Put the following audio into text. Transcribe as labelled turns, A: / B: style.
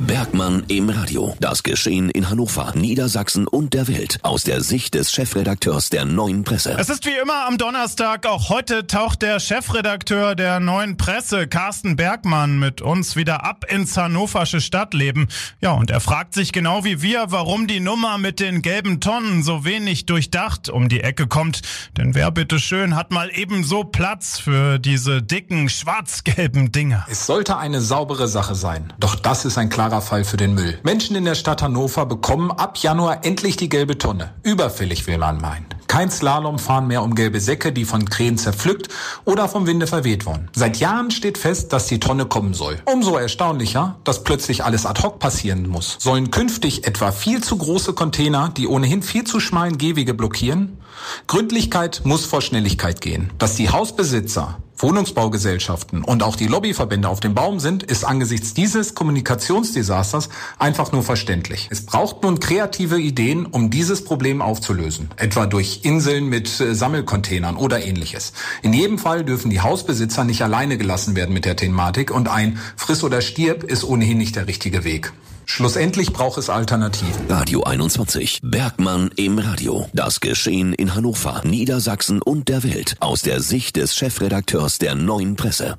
A: Bergmann im Radio. Das Geschehen in Hannover, Niedersachsen und der Welt aus der Sicht des Chefredakteurs der Neuen Presse.
B: Es ist wie immer am Donnerstag. Auch heute taucht der Chefredakteur der Neuen Presse, Carsten Bergmann, mit uns wieder ab ins hannoversche Stadtleben. Ja, und er fragt sich genau wie wir, warum die Nummer mit den gelben Tonnen so wenig durchdacht um die Ecke kommt. Denn wer bitteschön hat mal ebenso Platz für diese dicken schwarz-gelben Dinger?
C: Es sollte eine saubere Sache sein. Doch das ist ein klarer Fall für den Müll. Menschen in der Stadt Hannover bekommen ab Januar endlich die gelbe Tonne. Überfällig will man meinen. Kein Slalomfahren mehr um gelbe Säcke, die von Krähen zerpflückt oder vom Winde verweht wurden. Seit Jahren steht fest, dass die Tonne kommen soll. Umso erstaunlicher, dass plötzlich alles ad hoc passieren muss. Sollen künftig etwa viel zu große Container, die ohnehin viel zu schmalen Gehwege blockieren? Gründlichkeit muss vor Schnelligkeit gehen. Dass die Hausbesitzer Wohnungsbaugesellschaften und auch die Lobbyverbände auf dem Baum sind, ist angesichts dieses Kommunikationsdesasters einfach nur verständlich. Es braucht nun kreative Ideen, um dieses Problem aufzulösen, etwa durch Inseln mit äh, Sammelcontainern oder ähnliches. In jedem Fall dürfen die Hausbesitzer nicht alleine gelassen werden mit der Thematik und ein Friss oder stirb ist ohnehin nicht der richtige Weg. Schlussendlich braucht es Alternativen.
A: Radio 21. Bergmann im Radio. Das Geschehen in Hannover, Niedersachsen und der Welt aus der Sicht des Chefredakteurs der Neuen Presse.